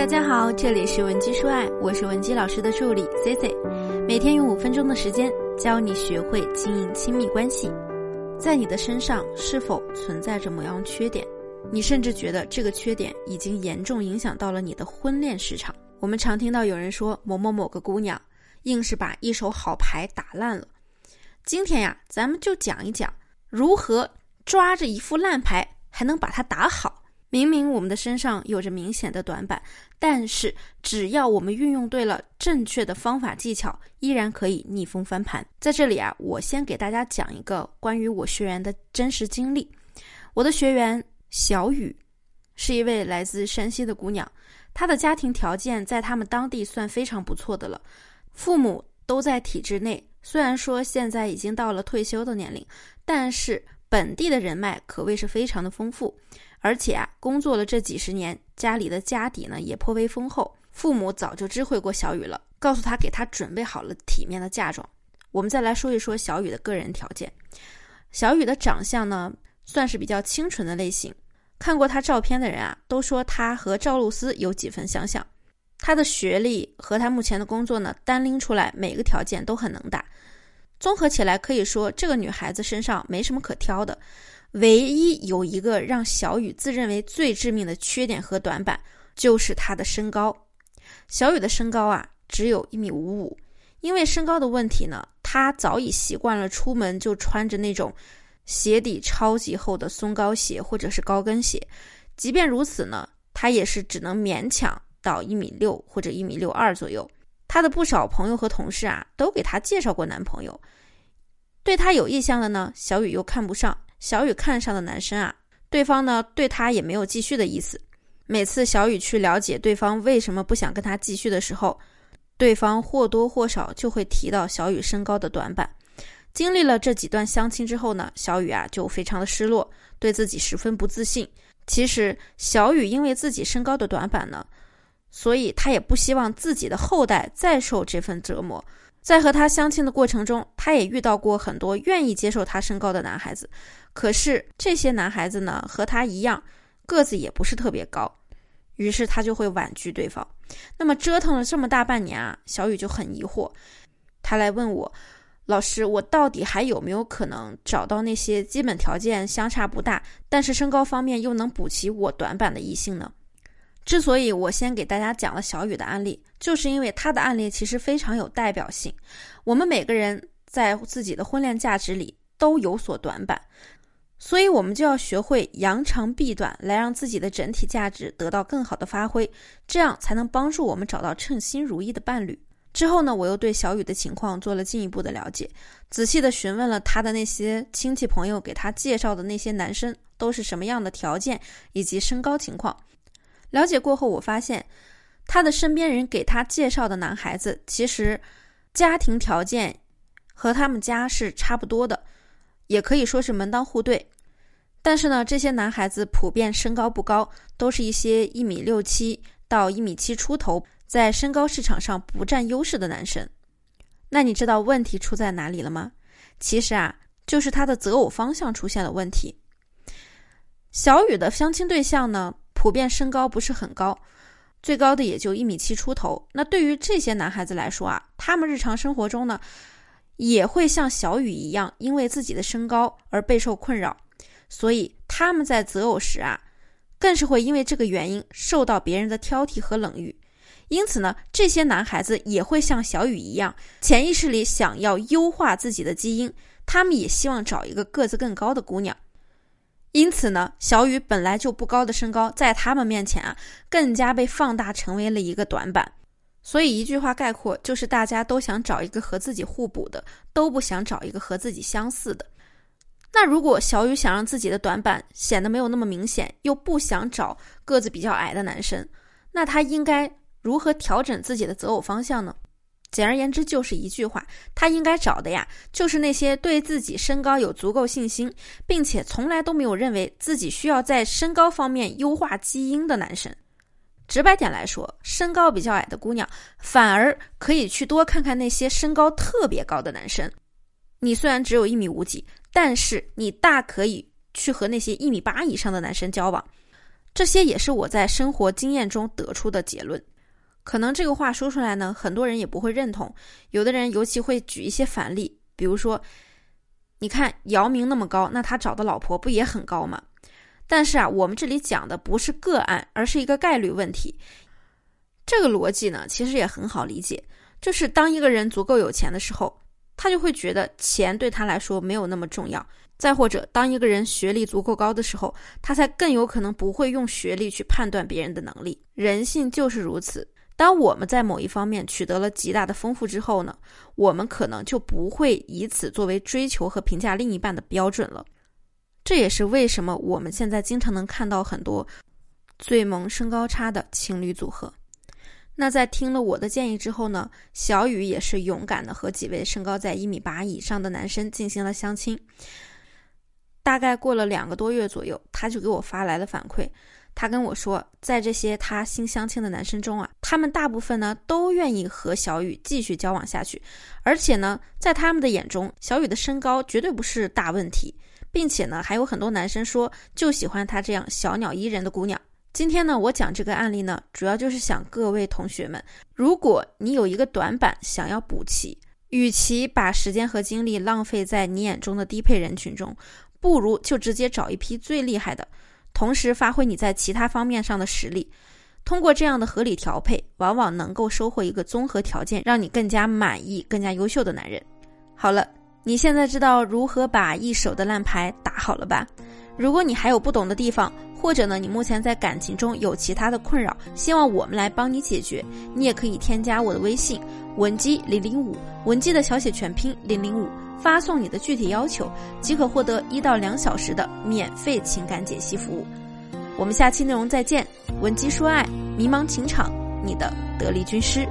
大家好，这里是文姬说爱，我是文姬老师的助理 C C，每天用五分钟的时间教你学会经营亲密关系。在你的身上是否存在着某样缺点？你甚至觉得这个缺点已经严重影响到了你的婚恋市场。我们常听到有人说某某某个姑娘硬是把一手好牌打烂了。今天呀，咱们就讲一讲如何抓着一副烂牌还能把它打好。明明我们的身上有着明显的短板，但是只要我们运用对了正确的方法技巧，依然可以逆风翻盘。在这里啊，我先给大家讲一个关于我学员的真实经历。我的学员小雨是一位来自山西的姑娘，她的家庭条件在他们当地算非常不错的了，父母都在体制内，虽然说现在已经到了退休的年龄，但是本地的人脉可谓是非常的丰富。而且啊，工作了这几十年，家里的家底呢也颇为丰厚。父母早就知会过小雨了，告诉他给他准备好了体面的嫁妆。我们再来说一说小雨的个人条件。小雨的长相呢，算是比较清纯的类型。看过他照片的人啊，都说他和赵露思有几分相像。他的学历和他目前的工作呢，单拎出来每个条件都很能打。综合起来，可以说这个女孩子身上没什么可挑的。唯一有一个让小雨自认为最致命的缺点和短板，就是她的身高。小雨的身高啊，只有一米五五。因为身高的问题呢，她早已习惯了出门就穿着那种鞋底超级厚的松糕鞋或者是高跟鞋。即便如此呢，她也是只能勉强到一米六或者一米六二左右。她的不少朋友和同事啊，都给她介绍过男朋友，对她有意向的呢，小雨又看不上。小雨看上的男生啊，对方呢对他也没有继续的意思。每次小雨去了解对方为什么不想跟他继续的时候，对方或多或少就会提到小雨身高的短板。经历了这几段相亲之后呢，小雨啊就非常的失落，对自己十分不自信。其实小雨因为自己身高的短板呢，所以他也不希望自己的后代再受这份折磨。在和他相亲的过程中，他也遇到过很多愿意接受他身高的男孩子。可是这些男孩子呢，和他一样，个子也不是特别高，于是他就会婉拒对方。那么折腾了这么大半年啊，小雨就很疑惑，他来问我，老师，我到底还有没有可能找到那些基本条件相差不大，但是身高方面又能补齐我短板的异性呢？之所以我先给大家讲了小雨的案例，就是因为他的案例其实非常有代表性。我们每个人在自己的婚恋价值里都有所短板。所以，我们就要学会扬长避短，来让自己的整体价值得到更好的发挥，这样才能帮助我们找到称心如意的伴侣。之后呢，我又对小雨的情况做了进一步的了解，仔细的询问了他的那些亲戚朋友给他介绍的那些男生都是什么样的条件以及身高情况。了解过后，我发现他的身边人给他介绍的男孩子，其实家庭条件和他们家是差不多的。也可以说是门当户对，但是呢，这些男孩子普遍身高不高，都是一些一米六七到一米七出头，在身高市场上不占优势的男生。那你知道问题出在哪里了吗？其实啊，就是他的择偶方向出现了问题。小雨的相亲对象呢，普遍身高不是很高，最高的也就一米七出头。那对于这些男孩子来说啊，他们日常生活中呢？也会像小雨一样，因为自己的身高而备受困扰，所以他们在择偶时啊，更是会因为这个原因受到别人的挑剔和冷遇。因此呢，这些男孩子也会像小雨一样，潜意识里想要优化自己的基因，他们也希望找一个个子更高的姑娘。因此呢，小雨本来就不高的身高，在他们面前啊，更加被放大成为了一个短板。所以一句话概括，就是大家都想找一个和自己互补的，都不想找一个和自己相似的。那如果小雨想让自己的短板显得没有那么明显，又不想找个子比较矮的男生，那他应该如何调整自己的择偶方向呢？简而言之，就是一句话，他应该找的呀，就是那些对自己身高有足够信心，并且从来都没有认为自己需要在身高方面优化基因的男生。直白点来说，身高比较矮的姑娘反而可以去多看看那些身高特别高的男生。你虽然只有一米五几，但是你大可以去和那些一米八以上的男生交往。这些也是我在生活经验中得出的结论。可能这个话说出来呢，很多人也不会认同。有的人尤其会举一些反例，比如说，你看姚明那么高，那他找的老婆不也很高吗？但是啊，我们这里讲的不是个案，而是一个概率问题。这个逻辑呢，其实也很好理解，就是当一个人足够有钱的时候，他就会觉得钱对他来说没有那么重要。再或者，当一个人学历足够高的时候，他才更有可能不会用学历去判断别人的能力。人性就是如此。当我们在某一方面取得了极大的丰富之后呢，我们可能就不会以此作为追求和评价另一半的标准了。这也是为什么我们现在经常能看到很多最萌身高差的情侣组合。那在听了我的建议之后呢，小雨也是勇敢的和几位身高在一米八以上的男生进行了相亲。大概过了两个多月左右，他就给我发来了反馈。他跟我说，在这些他新相亲的男生中啊，他们大部分呢都愿意和小雨继续交往下去，而且呢，在他们的眼中，小雨的身高绝对不是大问题，并且呢，还有很多男生说就喜欢她这样小鸟依人的姑娘。今天呢，我讲这个案例呢，主要就是想各位同学们，如果你有一个短板想要补齐，与其把时间和精力浪费在你眼中的低配人群中。不如就直接找一批最厉害的，同时发挥你在其他方面上的实力。通过这样的合理调配，往往能够收获一个综合条件让你更加满意、更加优秀的男人。好了，你现在知道如何把一手的烂牌打好了吧？如果你还有不懂的地方，或者呢，你目前在感情中有其他的困扰，希望我们来帮你解决，你也可以添加我的微信文姬零零五，文姬的小写全拼零零五。发送你的具体要求，即可获得一到两小时的免费情感解析服务。我们下期内容再见，文姬说爱，迷茫情场，你的得力军师。